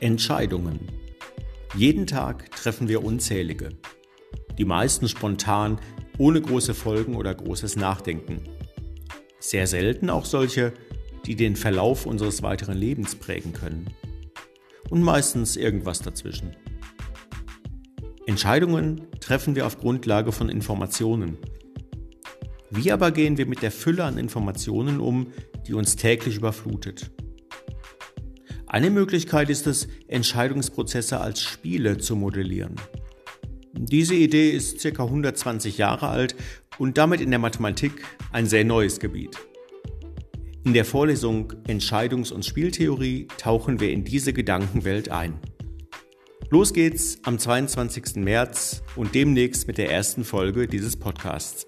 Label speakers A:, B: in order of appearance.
A: Entscheidungen. Jeden Tag treffen wir unzählige. Die meisten spontan, ohne große Folgen oder großes Nachdenken. Sehr selten auch solche, die den Verlauf unseres weiteren Lebens prägen können. Und meistens irgendwas dazwischen. Entscheidungen treffen wir auf Grundlage von Informationen. Wie aber gehen wir mit der Fülle an Informationen um, die uns täglich überflutet? Eine Möglichkeit ist es, Entscheidungsprozesse als Spiele zu modellieren. Diese Idee ist ca. 120 Jahre alt und damit in der Mathematik ein sehr neues Gebiet. In der Vorlesung Entscheidungs- und Spieltheorie tauchen wir in diese Gedankenwelt ein. Los geht's am 22. März und demnächst mit der ersten Folge dieses Podcasts.